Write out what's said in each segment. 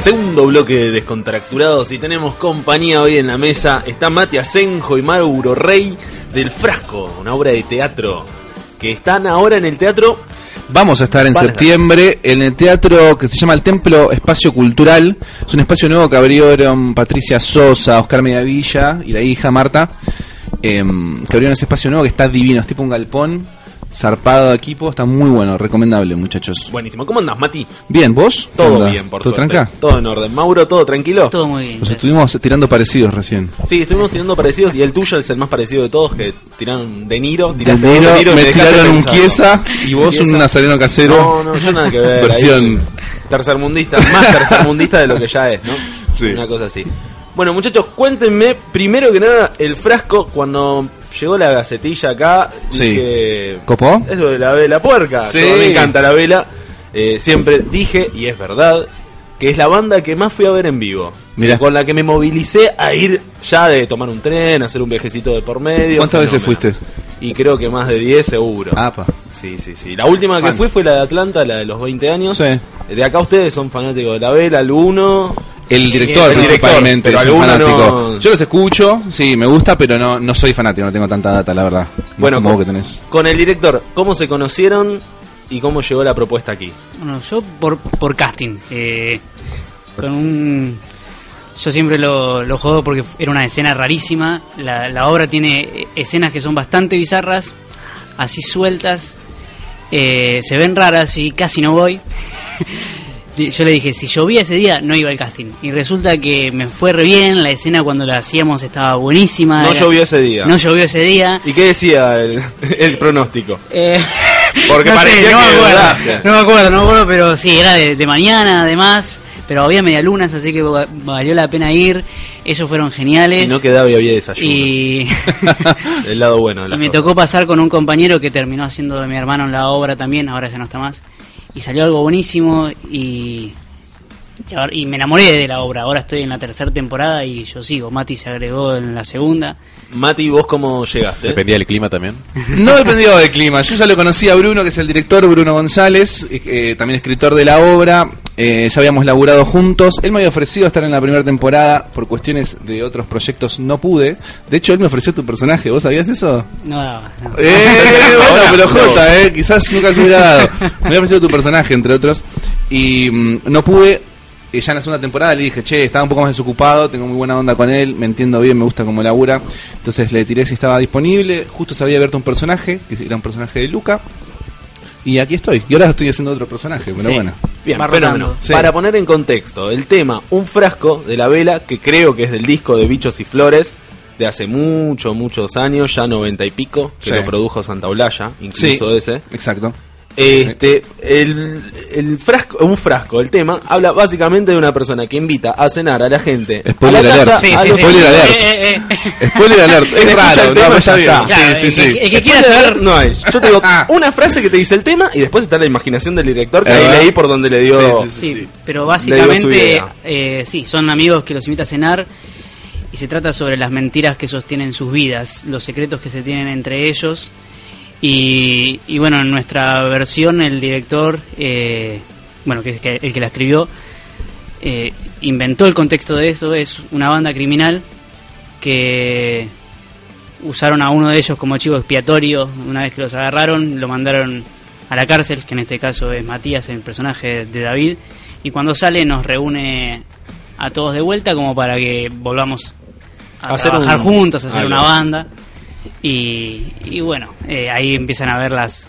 Segundo bloque de Descontracturados y tenemos compañía hoy en la mesa. Está Mati Asenjo y Mauro Rey del Frasco, una obra de teatro que están ahora en el teatro. Vamos a estar en Van a estar. septiembre en el teatro que se llama el Templo Espacio Cultural. Es un espacio nuevo que abrieron Patricia Sosa, Oscar Mediavilla y la hija Marta. em, que abrieron ese espacio nuevo que está divino, es tipo un galpón, zarpado de equipo, está muy bueno, recomendable muchachos. Buenísimo. ¿Cómo andás, Mati? Bien, ¿vos? ¿Qué Todo bien, por ¿Todo suerte. tranca? Todo en orden. Mauro, ¿todo tranquilo? Todo muy bien. Nos estuvimos tirando parecidos recién. Sí, estuvimos tirando parecidos y el tuyo es el más parecido de todos, que tiraron De Niro. De tiraste Niro, De Niro me tiraron un. Chiesa y vos un nazareno casero. No, no, yo nada que ver. Versión. tercermundista, más tercermundista de lo que ya es, ¿no? Sí. Una cosa así. Bueno, muchachos, cuéntenme, primero que nada, el frasco, cuando llegó la gacetilla acá, Sí. dije... ¿Copó? Es lo de la vela puerca. Sí. Todo, Me encanta la vela. Eh, siempre dije, y es verdad, que es la banda que más fui a ver en vivo. Mirá. Con la que me movilicé a ir ya de tomar un tren, hacer un viajecito de por medio. ¿Cuántas veces fuiste? Y creo que más de 10 seguro. Apa. Sí, sí, sí. La última que fui fue la de Atlanta, la de los 20 años. Sí. De acá ustedes son fanáticos de la vela, el 1. El director El director, principalmente, pero es un alguno fanático. no- Yo los escucho, sí, me gusta, pero no, no soy fanático, no tengo tanta data, la verdad. Bueno, con, que tenés. con el director, ¿cómo se conocieron y cómo llegó la propuesta aquí? Bueno, yo por, por casting. eh, con un. Yo siempre lo, lo jodo porque era una escena rarísima. La, la obra tiene escenas que son bastante bizarras, así sueltas. eh, se ven raras y casi no voy. Yo le dije, si llovía ese día, no iba al casting. Y resulta que me fue re bien, la escena cuando la hacíamos estaba buenísima. No era- llovió ese día. No llovió ese día. ¿Y qué decía el, el pronóstico? Eh, Porque no parecía no que me acuerdo, dudaste. no me acuerdo, no me acuerdo, pero sí, era de, de mañana además, pero había medialunas, así que va- valió la pena ir, ellos fueron geniales. Si no quedaba y había desayuno. y, El lado bueno de me tocó pasar con un compañero que terminó haciendo de mi hermano en la obra también, ahora ya no está más, y salió algo buenísimo y, y, ahora- y me enamoré de la obra, ahora estoy en la tercera temporada y yo sigo, Mati se agregó en la segunda. Mati, ¿vos cómo llegaste? Dependía del clima también. No dependió del clima. Yo ya lo conocí a Bruno, que es el director, Bruno González, eh, eh, también escritor de la obra. Eh, ya habíamos laburado juntos. Él me había ofrecido estar en la primera temporada. Por cuestiones de otros proyectos no pude. De hecho, él me ofreció tu personaje. ¿Vos sabías eso? No, daba, no. Eh, bueno, pero. Jota, eh, quizás nunca se hubiera dado. Me había ofrecido tu personaje, entre otros. Y mm, no pude. Y ya en la segunda temporada le dije, che, estaba un poco más desocupado, tengo muy buena onda con él, me entiendo bien, me gusta como labura. Entonces le tiré si estaba disponible. Justo se había abierto un personaje, que era un personaje de Luca. Y aquí estoy. Y ahora estoy haciendo otro personaje, pero Sí. bueno. Bien, fenómeno. Sí. Para poner en contexto, el tema Un frasco de la vela, que creo que es del disco de Bichos y Flores, de hace mucho, muchos años, ya noventa y pico, que Sí. lo produjo Santa Olalla, incluso ese. exacto. Este, el, el frasco, un frasco, el tema, habla básicamente de una persona que invita a cenar a la gente. Spoiler a la casa, alert. Sí, a sí, los- sí. Spoiler alert. Eh, eh, eh. Spoiler alert, es el raro, tema no, ya está. Claro, sí, sí, el sí. que- el que quiera Spoiler saber- alert no hay. Yo tengo una frase que te dice el tema y después está la imaginación del director que Es ahí verdad. leí por donde le dio. Sí, sí, Sí, sí. pero Le básicamente, eh, sí, son amigos que los invita a cenar y se trata sobre las mentiras que sostienen sus vidas, los secretos que se tienen entre ellos. Y, y bueno, en nuestra versión, el director, eh, bueno, que es que- el que la escribió, eh, inventó el contexto de eso. Es una banda criminal que usaron a uno de ellos como chivo expiatorio. Una vez que los agarraron, lo mandaron a la cárcel, que en este caso es Matías, el personaje de David. Y cuando sale, nos reúne a todos de vuelta, como para que volvamos a Hacer trabajar un- juntos, a hacer una banda. Y, y bueno, eh, ahí empiezan a ver las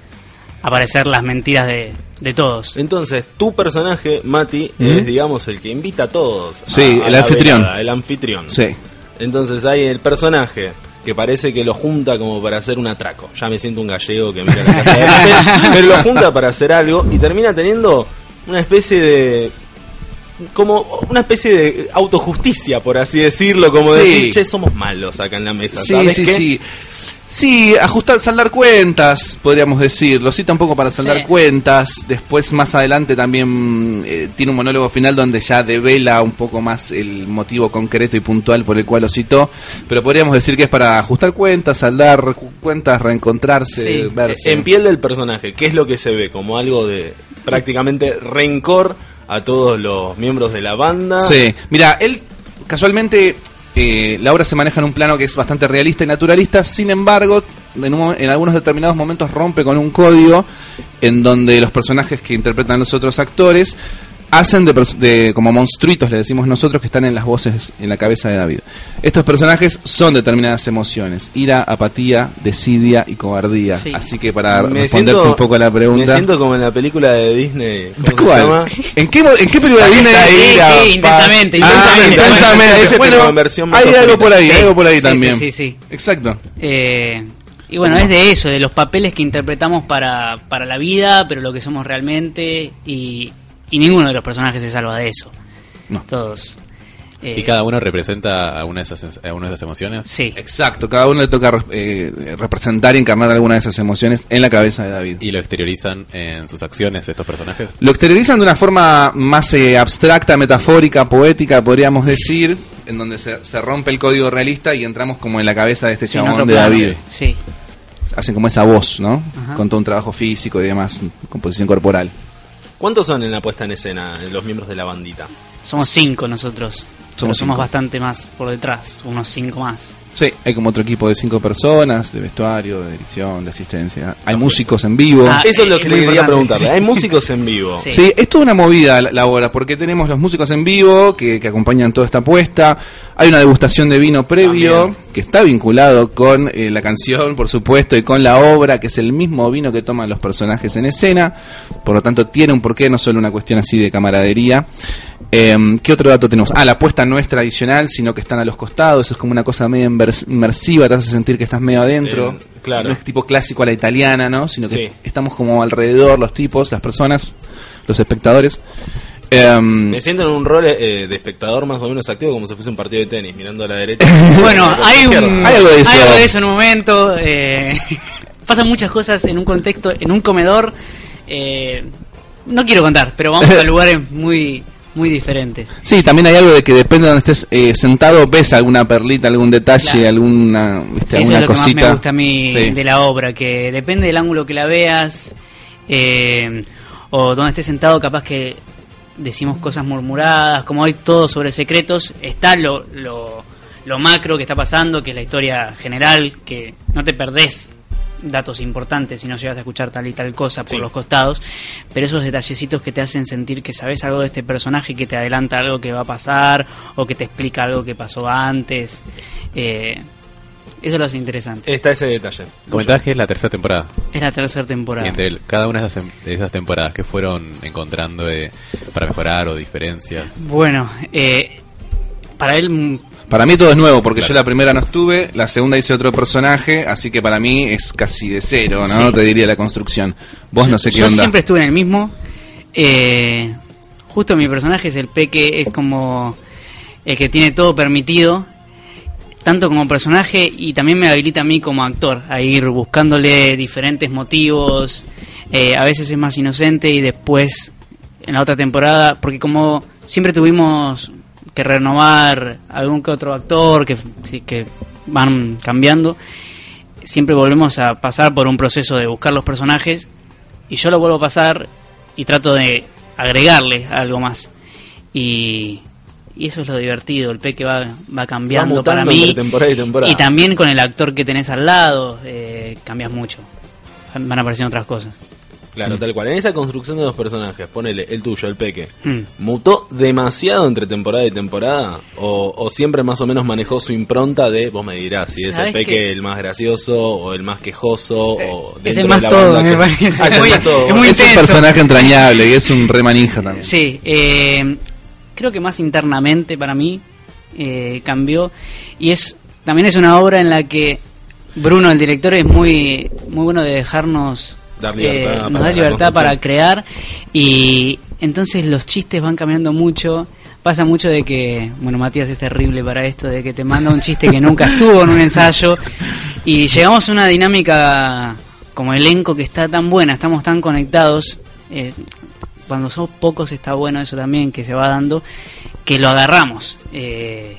aparecer las mentiras de, de todos. Entonces, tu personaje, Mati, es, digamos, el que invita a todos. Sí, a el anfitrión. velada, el anfitrión. Sí. Entonces hay el personaje que parece que lo junta como para hacer un atraco. Ya me siento un gallego que mira la casa de papel, pero lo junta para hacer algo y termina teniendo una especie de como una especie de autojusticia, por así decirlo, como Sí. decir, che, somos malos acá en la mesa. Sí, ¿sabes sí, qué? sí. Sí, ajustar, saldar cuentas, podríamos decirlo. Cita un poco para saldar Sí. cuentas. Después, más adelante, también eh, tiene un monólogo final donde ya devela un poco más el motivo concreto y puntual por el cual lo citó. Pero podríamos decir que es para ajustar cuentas, saldar cu- cuentas, reencontrarse, Sí. verse. En piel del personaje, ¿qué es lo que se ve? Como algo de prácticamente rencor a todos los miembros de la banda. Sí, mira, él casualmente eh, la obra se maneja en un plano que es bastante realista y naturalista, sin embargo, en, un en algunos determinados momentos rompe con un código en donde los personajes que interpretan los otros actores hacen de, como monstruitos, le decimos nosotros, que están en las voces en la cabeza de David. Estos personajes son determinadas emociones, ira, apatía, desidia y cobardía. Sí. Así que para Me responderte siento- un poco a la pregunta... Me siento como en la película de Disney. ¿Cómo se ¿Cuál? llama? ¿En qué, ¿En qué película de Disney? Sí, Ira, sí, intensamente? Ah, intensamente. Bueno, hay algo por ahí, Sí. hay algo por ahí Sí, también. sí, sí, sí. Exacto. Eh, y bueno, es de eso, de los papeles que interpretamos para, para la vida, pero lo que somos realmente, y, y ninguno de los personajes se salva de eso. No. Todos. eh, ¿Y cada uno representa alguna de esas, alguna de esas emociones? Sí. Exacto, cada uno le toca eh, representar y encarnar alguna de esas emociones en la cabeza de David. ¿Y lo exteriorizan en sus acciones estos personajes? Lo exteriorizan de una forma más eh, abstracta, metafórica, poética, podríamos decir, en donde se, se rompe el código realista y entramos como en la cabeza de este Sí, chabón de. David. Sí. Hacen como esa voz, ¿no? Ajá. Con todo un trabajo físico y demás, composición corporal. ¿Cuántos son en la puesta en escena los miembros de la bandita? Somos cinco nosotros. Somos, Somos somos cinco. bastante más por detrás, unos cinco más. Sí, hay como otro equipo de cinco personas, de vestuario, de dirección, de asistencia. Hay músicos en vivo. Ah, Eso es lo eh, que es le quería preguntarle. Hay músicos en vivo. Sí. Sí, es toda una movida la, la obra, porque tenemos los músicos en vivo que, que acompañan toda esta apuesta. Hay una degustación de vino previo También. que está vinculado con eh, la canción, por supuesto, y con la obra, que es el mismo vino que toman los personajes en escena. Por lo tanto, tiene un porqué, no solo una cuestión así de camaradería. Em, ¿Qué otro dato tenemos? Ah, la apuesta no es tradicional, sino que están a los costados. Es como una cosa medio invers- inmersiva, te hace sentir que estás medio adentro. Eh, claro. No es tipo clásico a la italiana, ¿no? Sino que Sí. estamos como alrededor, los tipos, las personas, los espectadores. Em, Me siento en un rol eh, de espectador más o menos activo como si fuese un partido de tenis, mirando a la derecha. Bueno, hay, un, izquierda. Hay algo de eso. hay algo de eso en un momento. eh, pasan muchas cosas en un contexto, en un comedor. eh, no quiero contar, pero vamos a lugares muy muy diferentes. sí, también hay algo de que depende de donde estés eh, sentado, ves alguna perlita, algún detalle, Claro. alguna, ¿viste? Sí, eso alguna es lo que más cosita. me gusta a mí Sí. de la obra, que depende del ángulo que la veas eh, o donde estés sentado, capaz que decimos cosas murmuradas, como hay todo sobre secretos, está lo, lo, lo macro que está pasando, que es la historia general, que no te perdés datos importantes si no llegas a escuchar tal y tal cosa por Sí. los costados, pero esos detallecitos que te hacen sentir que sabes algo de este personaje, que te adelanta algo que va a pasar o que te explica algo que pasó antes, eh, eso lo hace interesante. Está ese detalle. Comentabas que es la tercera temporada. Es la tercera temporada. Y entre el- cada una de esas, de esas temporadas, ¿qué fueron encontrando de- para mejorar o diferencias? Bueno, eh, para él Para mí todo es nuevo, porque Claro. yo la primera no estuve, la segunda hice otro personaje, así que para mí es casi de cero, ¿no? Sí. Te diría la construcción. Vos no sé qué yo onda. siempre estuve en el mismo. Eh, justo mi personaje es el peque, es como el que tiene todo permitido, tanto como personaje y también me habilita a mí como actor a ir buscándole diferentes motivos. Eh, a veces es más inocente y después en la otra temporada, porque como siempre tuvimos que renovar algún que otro actor que, van cambiando, siempre volvemos a pasar por un proceso de buscar los personajes y yo lo vuelvo a pasar y trato de agregarle algo más. Y, y eso es lo divertido, el peque va, va cambiando Va para mí. temporada y temporada. Y también con el actor que tenés al lado, eh, cambias mucho. Van apareciendo otras cosas. Claro, tal cual. En esa construcción de los personajes, ponele el tuyo, el peque. Mm. ¿Mutó demasiado entre temporada y temporada? ¿O, o siempre más o menos manejó su impronta de, vos me dirás, si es el ¿Sabés peque qué? el más gracioso o el más quejoso o es dentro el más de la todo, banda me que- parece. Ah, es el Muy- más todo. es muy es un personaje entrañable y es un re manija también. Sí, eh, creo que más internamente para mí eh, cambió y es también es una obra en la que Bruno, el director, es muy muy bueno de dejarnos Dar libertad eh, para nos da libertad para crear y entonces los chistes van cambiando mucho. Pasa mucho de que, bueno, Matías es terrible para esto, de que te manda un chiste que nunca estuvo en un ensayo y llegamos a una dinámica como elenco que está tan buena, estamos tan conectados. eh, cuando son pocos está bueno eso también que se va dando, que lo agarramos eh,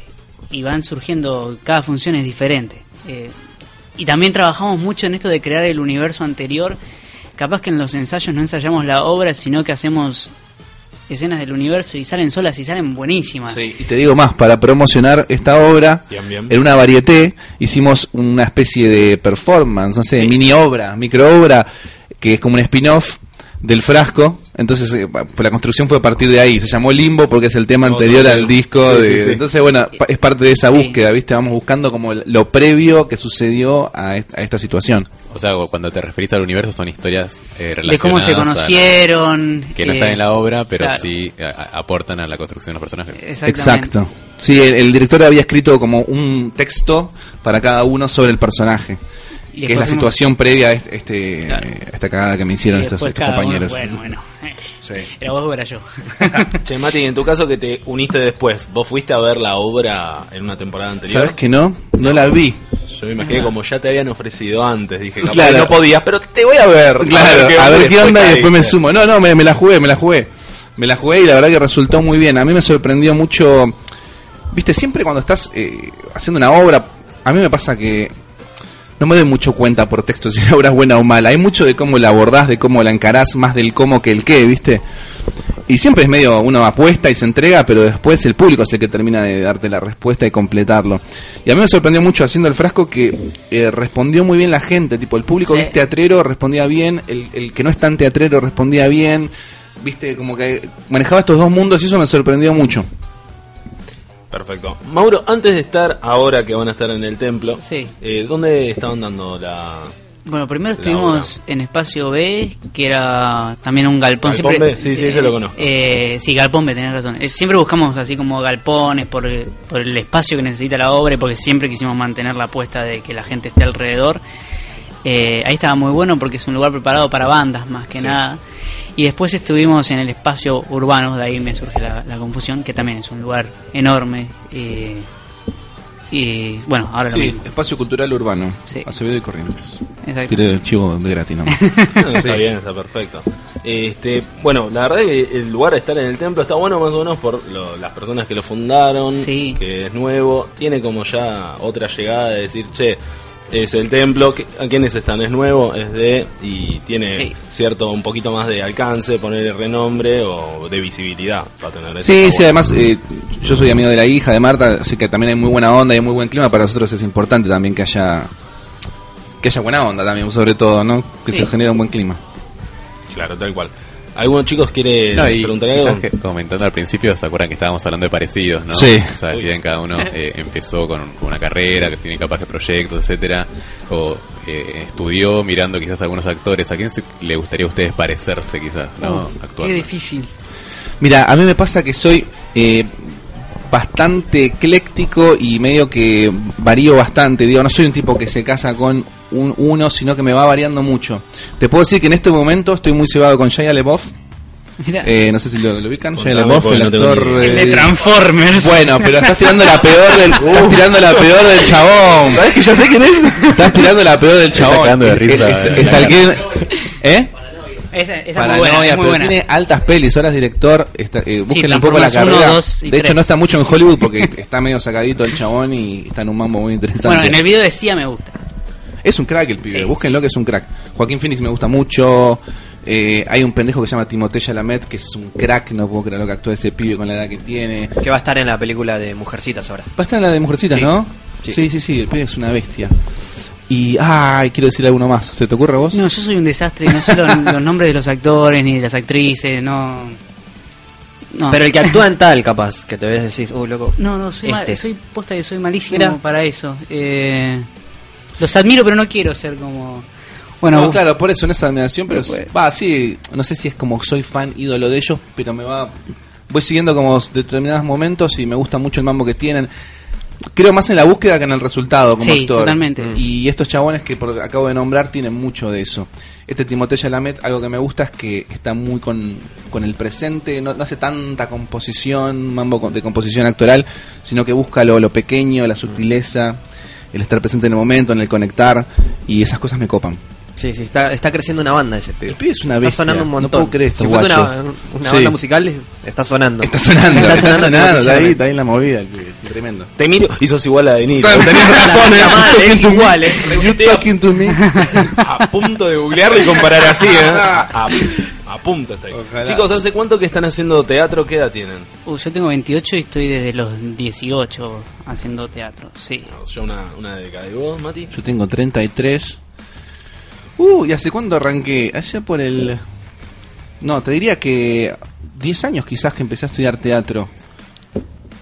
y van surgiendo, cada función es diferente. Eh, y también trabajamos mucho en esto de crear el universo anterior. Capaz que en los ensayos no ensayamos la obra, sino que hacemos escenas del universo y salen solas y salen buenísimas. Sí, y te digo más, para promocionar esta obra, Bien, bien. en una varieté, hicimos una especie de performance, no sé, mini obra, micro obra, que es como un spin-off del frasco. Entonces, eh, la construcción fue a partir de ahí. Se llamó Limbo porque es el tema Otro anterior al disco. Sí, de- sí, sí. Entonces, bueno, es parte de esa Sí. búsqueda, ¿viste? Vamos buscando como lo previo que sucedió a, est- a esta situación. O sea, cuando te referís al universo son historias eh, relacionadas de cómo se la- conocieron. que no eh, están en la obra, pero claro. sí a- aportan a la construcción de los personajes. Exacto. Sí, el, el director había escrito como un texto para cada uno sobre el personaje. Y que es la situación previa a, este, este, Claro. a esta cagada que me hicieron estos, estos cada uno- compañeros. bueno, bueno. Sí. Era vos o era yo. Che, Mati, en tu caso que te uniste después, ¿vos fuiste a ver la obra en una temporada anterior? ¿Sabes que no? No la vi. Yo me imaginé como ya te habían ofrecido antes, dije, capaz Claro. que no podías, pero te voy a ver. Claro, a ver qué onda y después me sumo. No, no, me, me la jugué, me la jugué. Me la jugué y la verdad que resultó muy bien. A mí me sorprendió mucho. Viste, siempre cuando estás eh, haciendo una obra, a mí me pasa que no me doy mucho cuenta por texto si la obra es buena o mala. Hay mucho de cómo la abordás, de cómo la encarás, más del cómo que el qué, ¿viste? Y siempre es medio uno apuesta y se entrega, pero después el público es el que termina de darte la respuesta y completarlo. Y a mí me sorprendió mucho haciendo el frasco que eh, respondió muy bien la gente, tipo el público Sí. que es teatrero respondía bien, el, el que no es tan teatrero respondía bien, viste, como que manejaba estos dos mundos y eso me sorprendió mucho. Perfecto. Mauro, antes de estar ahora que van a estar en el templo, Sí. eh, ¿dónde estaban dando la... Bueno, primero estuvimos en espacio B, que era también un galpón. ¿Galpón siempre, B? Sí, sí, ese lo conozco. Eh, sí, galpón B, tenés razón. Siempre buscamos así como galpones por, por el espacio que necesita la obra y porque siempre quisimos mantener la apuesta de que la gente esté alrededor. Eh, ahí estaba muy bueno porque es un lugar preparado para bandas más que Sí. nada. Y después estuvimos en el espacio urbano, de ahí me surge la, la confusión, que también es un lugar enorme. eh, y bueno, ahora lo Sí, mismo. espacio cultural urbano, Sí. Acevedo y Corrientes. Exacto. Tiré el chivo de gratis nomás. está bien, está perfecto. Este, bueno, la verdad que el lugar de estar en el templo está bueno más o menos por lo- las personas que lo fundaron, Sí. que es nuevo, tiene como ya otra llegada de decir, che, es el templo, que- ¿a quiénes están? Es nuevo, es de, y tiene Sí. cierto un poquito más de alcance, poner renombre o de visibilidad para tener Sí, sí, bueno. además eh, yo soy amigo de la hija de Marta, así que también hay muy buena onda y hay muy buen clima. Para nosotros es importante también que haya que haya buena onda también, sobre todo, ¿no? Que Sí. se genere un buen clima. Claro, tal cual. ¿Algunos chicos quiere No, preguntar algo? que comentando al principio, ¿se acuerdan que estábamos hablando de parecidos, no? Sí. O sea, si bien cada uno eh, empezó con, con una carrera, que tiene capaz de proyectos, etcétera, o eh, estudió mirando quizás algunos actores, ¿a quién se- le gustaría a ustedes parecerse quizás, no? Qué difícil. Mira, a mí me pasa que soy eh, bastante ecléctico y medio que varío bastante. Digo, no soy un tipo que se casa con un uno, sino que me va variando mucho. Te puedo decir que en este momento estoy muy cebado con Shia. Mira, Eh, no sé si lo, lo ubican. Shia LaBeouf, el no actor. el de eh, Transformers. Bueno, pero estás tirando la peor del, estás tirando la peor del chabón. ¿Sabes que ya sé quién es? Estás tirando la peor del Está chabón. cagando de Eh, risa, eh, esa, esa es muy buena, es muy pero buena. tiene altas pelis, ahora es director, está, eh, búsquenle un poco la Transformers carrera. uno, dos y de hecho tres. no está mucho en Hollywood porque está medio sacadito el chabón y está en un mambo muy interesante. Bueno, en el video decía me gusta. Es un crack el pibe, Sí. búsquenlo que es un crack. Joaquín Phoenix me gusta mucho. eh, hay un pendejo que se llama Timothée Chalamet que es un crack, no puedo creer lo que actúa ese pibe con la edad que tiene. Que va a estar en la película de Mujercitas ahora. Va a estar en la de Mujercitas, Sí. ¿no? Sí. sí, sí, sí, el pibe es una bestia. Y, ay, quiero decir alguno más. ¿Se te ocurre a vos? No, yo soy un desastre, no sé los, los nombres de los actores ni de las actrices, no. No, Pero el que actúa en tal, capaz, que te ves decís, uh, loco. no, no, soy, mal- Este. soy posta que soy malísimo Mirá. para eso. Eh, los admiro, pero no quiero ser como. Bueno, no, vos- claro, por eso en esa admiración, pero va, sí, no sé si es como soy fan ídolo de ellos, pero me va voy siguiendo como determinados momentos y me gusta mucho el mambo que tienen. Creo más en la búsqueda que en el resultado como Sí, actor. totalmente. Y estos chabones que por, acabo de nombrar tienen mucho de eso. Este Timothée Chalamet, algo que me gusta es que está muy con, con el presente, no, no hace tanta composición, mambo de composición actoral, sino que busca lo, lo pequeño, la sutileza, el estar presente en el momento, en el conectar, y esas cosas me copan. Sí, sí, está, está creciendo una banda ese pibe. El pibe es una Está bestia. sonando un No montón. puedo creer esto, si fuese una, guacho. una Sí. banda musical, está sonando. Está sonando, está sonando, está, ahí, está ahí en la movida, el pibe, es tremendo. Te miro y sos igual a Deniro. Tenés razón, La madre, es igual, eh. You talking to me. a punto de googlearlo y comparar así, ¿eh? A, A punto está ahí. Ojalá. Chicos, ¿hace cuánto que están haciendo teatro? ¿Qué edad tienen? Uh, yo tengo 28 y estoy desde los 18 haciendo teatro, sí. Yo una, una década. ¿Y vos, Mati? Yo tengo 33. Uh, ¿y hace cuándo arranqué? Allá por el... No, te diría que 10 años quizás que empecé a estudiar teatro.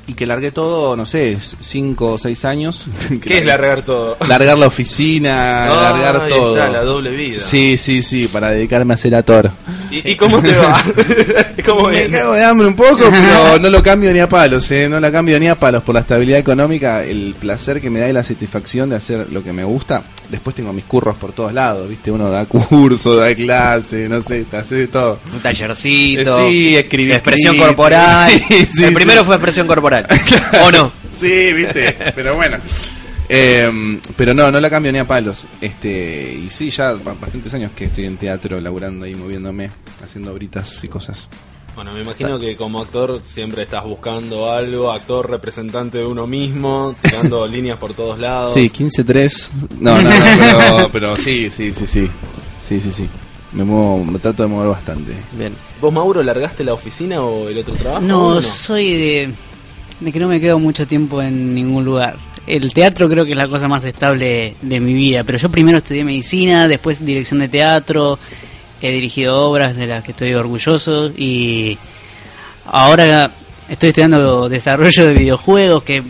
Y que largué todo, no sé, 5 o 6 años. ¿Qué es largar todo? Largar la oficina, largar Ahí todo. está, la doble vida. Sí, sí, sí, para dedicarme a ser actor. ¿Y, y cómo te va? ¿Cómo Me cago de hambre un poco, pero no lo cambio ni a palos, ¿eh? No la cambio ni a palos por la estabilidad económica, el placer que me da y la satisfacción de hacer lo que me gusta. Después tengo mis curros por todos lados, ¿viste? Uno da curso, da clase, no sé, hace de todo. Un tallercito. Eh, sí, escribí Expresión corporal. Sí, sí, el primero sí. fue expresión corporal. ¿O no? Sí, ¿viste? Pero bueno. Eh, pero no, no la cambio ni a palos. Este, y sí, ya ba- bastantes años que estoy en teatro, laburando ahí, moviéndome, haciendo britas y cosas. Bueno, me imagino que como actor siempre estás buscando algo, actor representante de uno mismo, tirando líneas por todos lados. Sí, 15-3. No, no, no, pero, pero sí, sí, sí, sí. Sí, sí, sí. Me muevo, me trato de mover bastante. Bien. ¿Vos, Mauro, largaste la oficina o el otro trabajo? No, ¿O soy de, de que no me quedo mucho tiempo en ningún lugar. El teatro creo que es la cosa más estable de mi vida, pero yo primero estudié medicina, después dirección de teatro, he dirigido obras de las que estoy orgulloso y ahora estoy estudiando desarrollo de videojuegos que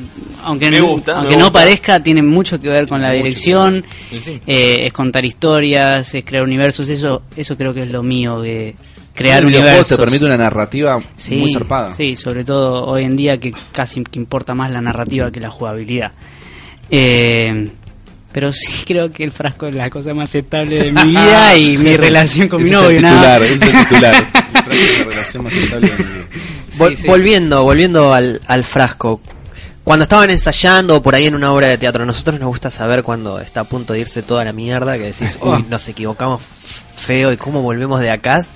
aunque, Me no, gusta, aunque no gusta. parezca tiene mucho que ver con la dirección. Sí, eh, es contar historias, es crear universos, eso eso creo que es lo mío, que crear videojuego universos. te permite una narrativa Sí, muy zarpada. Sí, sobre todo hoy en día que casi que importa más la narrativa que la jugabilidad. Eh, pero sí creo que el frasco es la cosa más estable de mi vida y mi relación con mi novio. titular, es el titular. La relación más estable de mi vida. Vol- Sí, sí. Volviendo, volviendo al, al frasco. Cuando estaban ensayando o por ahí en una obra de teatro, a nosotros nos gusta saber cuando está a punto de irse toda la mierda, que decís, uy, nos equivocamos feo y cómo volvemos de acá.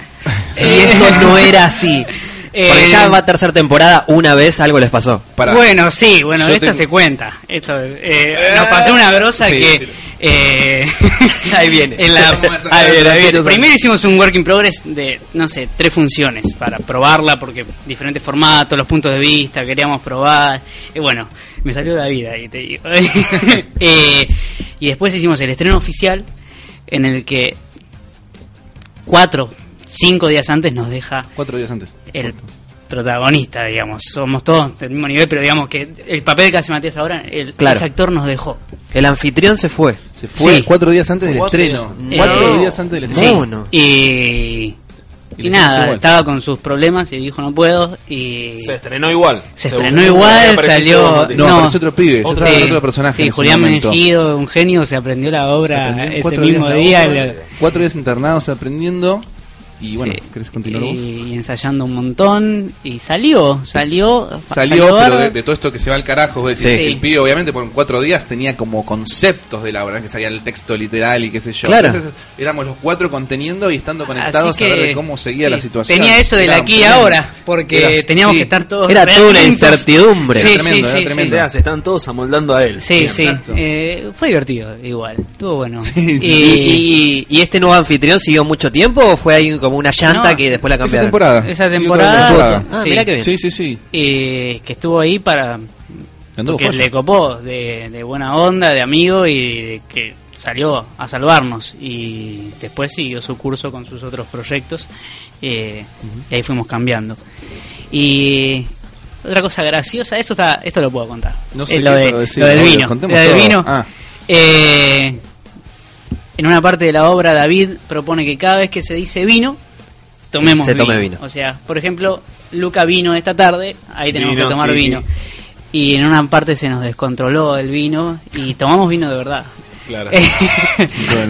Si esto no era así. Porque Eh, ya va tercera temporada, una vez algo les pasó. Pará. Bueno, sí, bueno, Yo esta tengo- se cuenta. Esto, eh, nos pasó una grosa Sí, que... sí. eh, Ahí viene. en la- a ahí viene, los ahí viene. ratitos Primero hicimos un work in progress de, no sé, tres funciones para probarla, porque diferentes formatos, los puntos de vista, queríamos probar. Y bueno, me salió la vida ahí, te digo. Eh, y después hicimos el estreno oficial, en el que cuatro, cinco días antes nos deja Cuatro días antes. el protagonista, digamos. Somos todos del mismo nivel, pero digamos que el papel que hace Matías ahora, el, Claro. ese actor nos dejó. El anfitrión se fue. Se fue Sí. cuatro días antes del Cuatro estreno. días. Cuatro No. días antes del Sí. estreno. no. Y, Y nada, estaba con sus problemas y dijo no puedo. Y Se estrenó igual. se estrenó igual, salió. Mati. No, apareció otro pibe, Otro- sí, otro personaje. sí, Julián momento. Mejido, un genio, se aprendió la obra aprendió ese mismo día. obra, Cuatro días internados aprendiendo. Y bueno, sí. ¿querés continuar vos? y, ensayando un montón y salió, salió, Salió, pero de, de todo esto que se va al carajo, vos decís, Sí. el pibe obviamente por cuatro días tenía como conceptos de la obra, que sabía el texto literal y qué sé yo. Claro. Entonces éramos los cuatro conteniendo y estando conectados a ver de cómo seguía la situación. Tenía eso del aquí y ahora, porque Era- teníamos sí. que estar todos. Era toda una incertidumbre. Sí, Era tremendo, sí, era sí, O tremendo. sea, se están todos amoldando a él. Sí, sí. Eh, fue divertido, igual. Estuvo bueno. Sí, sí. ¿Y, Y, y- y este nuevo anfitrión siguió mucho tiempo o fue ahí como una llanta No, que después la Esa cambiaron? temporada. Esa Sí, temporada- otra temporada. Ah, Sí. mirá que bien. Sí, sí, sí. eh, que estuvo ahí para. Que le copó de, de buena onda, de amigo y de que salió a salvarnos. Y después siguió su curso con sus otros proyectos. eh, Y ahí fuimos cambiando. Y. Otra cosa graciosa, eso está, esto lo puedo contar. No sé Eh, lo, qué de- lo del vino. lo del vino. Ah. Eh, en una parte de la obra David propone que cada vez que se dice vino, tomemos Se vino. tome vino. O sea, por ejemplo, Luca vino esta tarde, ahí tenemos Vino, que tomar sí, vino. sí. Y en una parte se nos descontroló el vino y tomamos vino de verdad. Claro.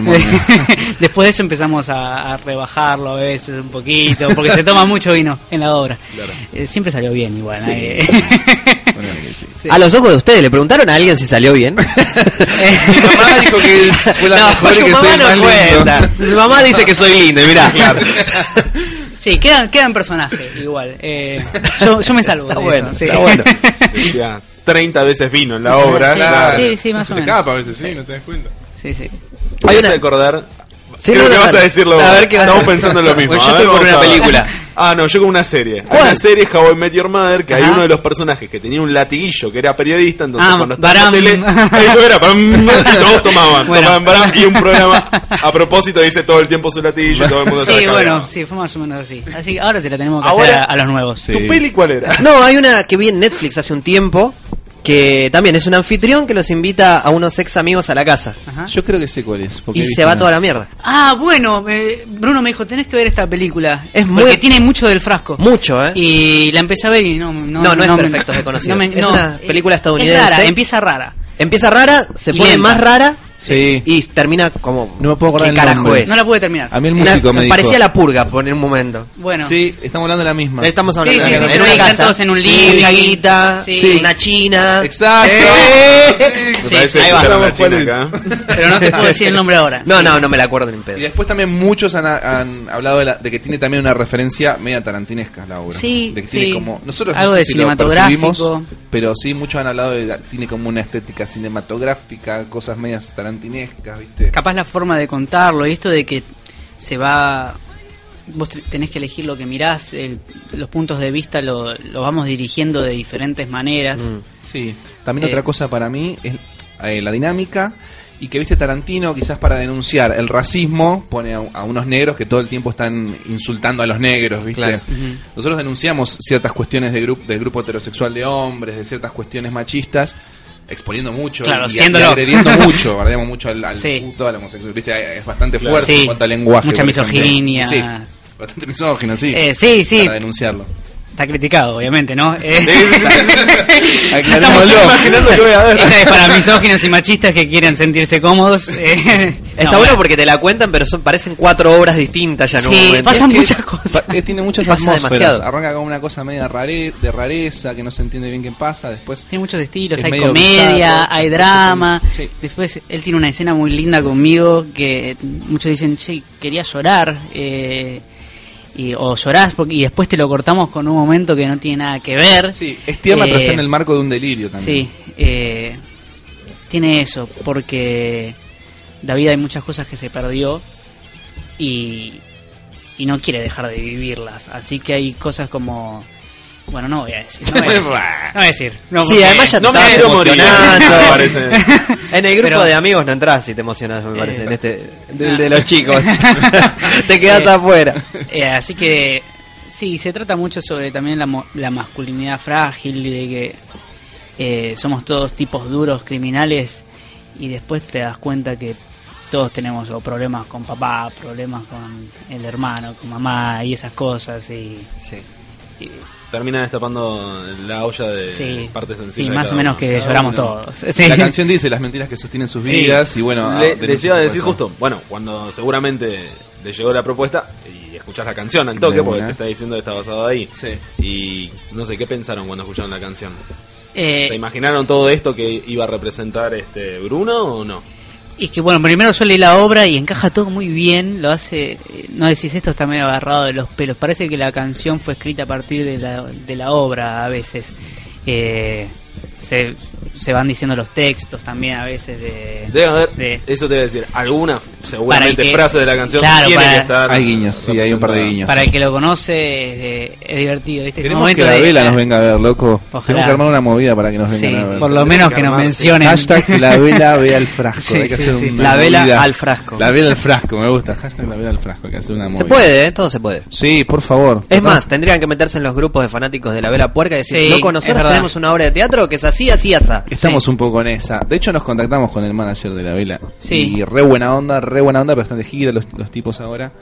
Después de eso empezamos a, a rebajarlo a veces un poquito, porque se toma mucho vino en la obra. Claro. Eh, siempre salió bien igual. Sí. que sí. Sí. A los ojos de ustedes, ¿le preguntaron a alguien si salió bien? Mi mamá dijo que fue la mejor y su que mamá soy no más lindo. cuenta. Mi mamá dice que soy lindo, y mirá. Sí, quedan, quedan personajes igual. Eh, yo, yo me salvo. Está de bueno, eso, sí. está bueno. Decía 30 veces vino en la obra. Sí, Claro. sí, sí, más o Te menos. escapa a veces, sí, no te das cuenta. Sí, sí. Hay una- acordar. Sí, Creo no, que no, vas a decirlo A ver qué vas a Estamos decir. pensando en lo mismo. Pues A yo ver, estoy por vamos una a- película. Ah, no, yo con una serie. Hay ¿Cuál? Una serie, How I Met Your Mother, que hay Ajá. uno de los personajes que tenía un latiguillo, que era periodista, entonces Ah, cuando estaba en la baram. tele, eso era, bam, y todos tomaban, Bueno. tomaban baram, y un programa a propósito dice todo el tiempo su latillo y todo el mundo Sí, bueno, cagado. sí, fue más o menos así. Así que ahora se la tenemos que Ahora- hacer a, a los nuevos. Sí. ¿Tu peli cuál era? No, hay una que vi en Netflix hace un tiempo que también es un anfitrión que los invita a unos ex amigos a la casa. Ajá. Yo creo que sé cuál es. porque Y se va una- toda la mierda. Ah, bueno, eh, Bruno me dijo, tenés que ver esta película. Es porque muy- tiene mucho del frasco. Mucho, ¿eh? Y la empecé a ver y no... No, No, no es me- Perfectos Desconocidos. me- Es una película es estadounidense. rara, empieza rara. Empieza rara, se Y pone lenta. más rara Sí. y termina como... No me puedo acordar ¿Qué el carajo nombre. es? No la pude terminar. A mí el Una- músico me dijo. parecía la purga por un momento. Bueno. Sí, estamos hablando de la misma. Estamos hablando Sí, de la sí, en sí, una casa. todos en un Sí, living. Mucha guita, una china. Exacto. Eh. Me Sí, parece ahí va. Pero no te puedo decir el nombre ahora. No, no, no me la acuerdo ni en Y pedo. después también muchos han, han hablado de, la- de que tiene también una referencia media tarantinesca la obra. Sí, de que tiene sí. como nosotros no Algo sé de si cinematográfico. Pero sí muchos han hablado de tiene como una estética cinematográfica, cosas medias tarantinescas, ¿viste? Capaz la forma de contarlo y esto de que se va... Vos te- tenés que elegir lo que mirás, el- los puntos de vista lo, lo vamos dirigiendo de diferentes maneras. Mm. Sí, también Eh. otra cosa para mí es eh, la dinámica y que viste Tarantino quizás para denunciar el racismo pone a, a unos negros que todo el tiempo están insultando a los negros, ¿viste? Claro. Nosotros denunciamos ciertas cuestiones de grupo, del grupo heterosexual de hombres, de ciertas cuestiones machistas, exponiendo mucho Claro, y, y agrediendo mucho, bardeamos mucho al, al Sí. puto, al homosexual, ¿viste? Es bastante Claro. fuerte Sí. en cuanto al lenguaje. Mucha misoginia. Sí, bastante misógino, sí. Eh, sí, sí. Para denunciarlo. Está criticado, obviamente, ¿no? Eh, Aclarémoslo. imaginando que voy a ver. Esa es para misóginos y machistas que quieren sentirse cómodos. eh. Está No, bueno porque te la cuentan, pero son parecen cuatro obras distintas ya en un Sí, momento. pasan Es que muchas cosas. pa- tiene muchas Pasa atmósferas. demasiado. Arranca con una cosa media rare, de rareza, que no se entiende bien qué pasa. Después Tiene muchos estilos, Es hay comedia, bizarro, hay drama. sí. Después él tiene una escena muy linda conmigo que muchos dicen, che, quería llorar. eh, y, o llorás porque, y después te lo cortamos con un momento que no tiene nada que ver. Sí, es tierna, pero Eh, está en el marco de un delirio también. Sí, eh, tiene eso, porque David hay muchas cosas que se perdió y, y no quiere dejar de vivirlas. Así que hay cosas como... Bueno, no voy a decir. No voy a decir. No voy a decir. No, Sí, además ya te No morir, emocionando. En el grupo Pero- de amigos no entras si te emocionas, me parece. Eh. En este, del de los chicos. te quedas Eh, afuera. Eh, así que sí, se trata mucho sobre también la, mo- la masculinidad frágil y de que eh, somos todos tipos duros, criminales y después te das cuenta que todos tenemos o problemas con papá, problemas con el hermano, con mamá y esas cosas y, Sí. Y- Termina destapando la olla de sí, partes sí, sensibles. de más o menos que lloramos uno. todos. Sí. La canción dice las mentiras que sostienen sus Sí. vidas y bueno... Le- ah, les iba a decir eso. justo, bueno, cuando seguramente le llegó la propuesta y escuchás la canción al toque, porque te está diciendo que está basado ahí. Sí. Y no sé, ¿qué pensaron cuando escucharon la canción? Eh, ¿Se imaginaron todo esto que iba a representar este Bruno o no? Y que bueno, primero yo leí la obra y encaja todo muy bien, lo hace, no decís esto está medio agarrado de los pelos, parece que la canción fue escrita a partir de la, de la obra a veces. Eh, se, se van diciendo los textos también a veces de... Debe haber, de- eso te debe decir, alguna seguramente que- frase de la canción claro, tiene para- que estar. Hay guiños, sí, hay un par de guiños. para el que lo conoce eh, es divertido, ¿viste? Queremos momento que la de- vela nos venga a ver, loco. Ojalá. Tenemos que armar una movida para que nos Sí, vengan a ver. por lo menos que que nos sí. mencionen. Hashtag la vela ve al frasco. Sí, hay que sí, hacer sí, una sí. La vela movida. al frasco. La vela al frasco, me gusta. Hashtag la vela al frasco. Hay que hacer una movida. Se puede, ¿eh? Todo se puede. Sí, por favor. Es más, tendrían que meterse en los grupos de fanáticos de la Vela Puerca y decir, Sí, loco, es nosotros tenemos una obra de teatro que es así, así, así. Estamos Sí. un poco en esa. De hecho, nos contactamos con el manager de la vela. Sí. Y re buena onda, re buena onda, pero están de gira los, los tipos ahora.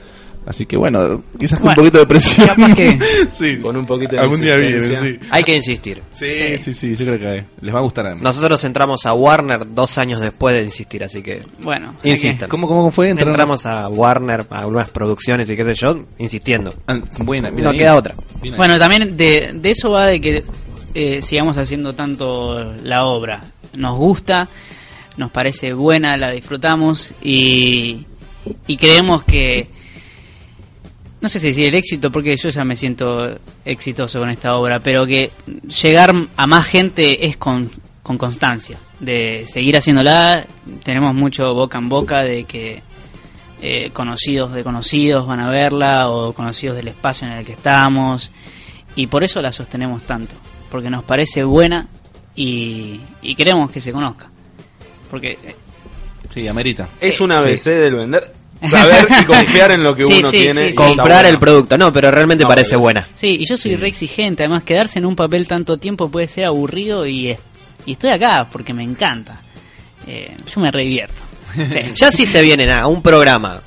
Así que bueno, quizás con Bueno, un poquito de presión. capaz que- sí. Con un poquito de Algún día viene, sí. Hay que insistir. Sí, sí, sí, yo creo que les va a gustar además. Nosotros entramos a Warner dos años después de insistir, así que Bueno, hay que- insistan. ¿Cómo, cómo fue? Entraron- Entramos a Warner, a algunas producciones y qué sé yo, insistiendo. Ah, buena, No ahí. queda otra. Bien ahí. Bueno, también de, de eso va de que eh, sigamos haciendo tanto la obra. Nos gusta, nos parece buena, la disfrutamos y, y creemos que, no sé si decir el éxito, porque yo ya me siento exitoso con esta obra, pero que llegar a más gente es con, con constancia, de seguir haciéndola. Tenemos mucho boca en boca de que eh, conocidos de conocidos van a verla o conocidos del espacio en el que estamos y por eso la sostenemos tanto, porque nos parece buena y, y queremos que se conozca. Porque Sí, amerita. Es Sí, una sí. ABC del vender. Saber y confiar en lo que Sí, uno sí, tiene. sí, sí. Comprar el producto. No, pero realmente No, parece pero- buena. Sí, y yo soy re exigente, además quedarse en un papel tanto tiempo puede ser aburrido y, y estoy acá porque me encanta. Eh, yo me re divierto. Sí. Ya si se vienen a un programa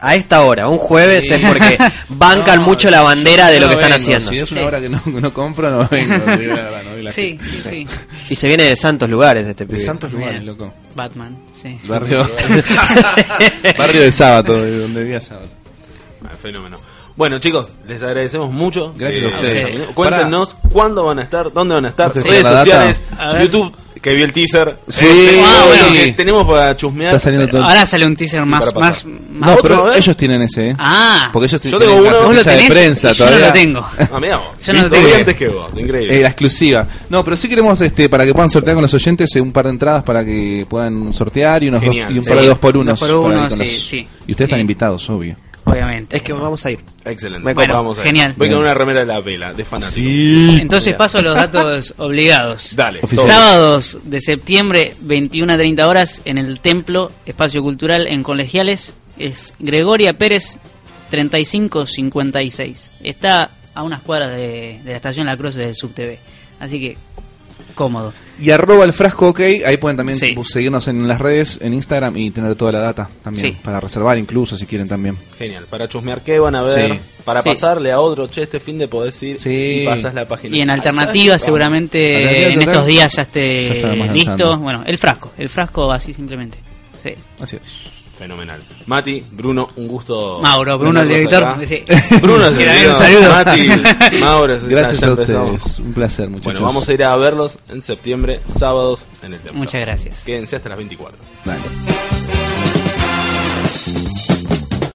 a esta hora, un jueves, Sí. es porque bancan No, mucho la bandera de lo no que están vengo. haciendo. Si es una Sí. hora que no, no compro, no vengo. verdad, Sí, sí, sí. Y se viene de santos lugares este De pibe. santos Mira. lugares, loco. Batman, sí. Barrio, barrio de sábado, de donde vivía sábado. Ah, fenómeno. Bueno, chicos, les agradecemos mucho. Gracias a Eh, ustedes. Cuéntenos cuándo van a estar, dónde van a estar, ¿Vos redes tenés sociales. YouTube, que vi el teaser. Sí. Eh, Ah, bueno. lo que tenemos para chusmear. Está saliendo todo. Ahora sale un teaser más... más, más- No, ¿Otro? pero ver. ellos tienen ese, ¿eh? Ah, Porque ellos Yo tienen tengo uno. vos lo cartilla de tenés prensa yo no lo tengo. Ah, mirá vos. Yo no lo tengo. antes que vos, increíble. Eh, la exclusiva. No, pero sí queremos este para que puedan sortear con los oyentes eh, un par de entradas para que puedan sortear y, unos dos- y un par de dos por unos. Dos por uno, sí, los- sí. Y ustedes están invitados, obvio. Obviamente. Es que vamos a ir. Excelente. Me Bueno, vamos a ir. Genial. Voy con una remera de la vela, de fanático. Sí. Entonces paso los datos obligados. Dale. Oficial. Sábados de septiembre, 21 a 30 horas, en el Templo Espacio Cultural en Colegiales. Es Gregoria Pérez 3556. Está a unas cuadras de, de la estación La Cruz del SubTV. Así que, cómodo. Y arroba el frasco ok, ahí pueden también Sí. tipo, seguirnos en las redes, en Instagram y tener toda la data también. Sí. Para reservar incluso si quieren también. Genial. Para chusmear qué van a ver. Sí. Para Sí. pasarle a otro, che, este fin de podés ir Sí. y pasas la página. Y en alternativa, seguramente Alternativa en estos días ya esté listo. lanzando. Bueno, el frasco, el frasco así simplemente. Sí. Así es. Fenomenal. Mati, Bruno, un gusto. Mauro, Bruno el director. Bruno eh, el director. Mati, Mauro, gracias ya, ya a ustedes. Un placer, muchachos. Bueno, vamos a ir a verlos en septiembre, sábados, en el templo. Muchas gracias. Quédense hasta las 24. Vale.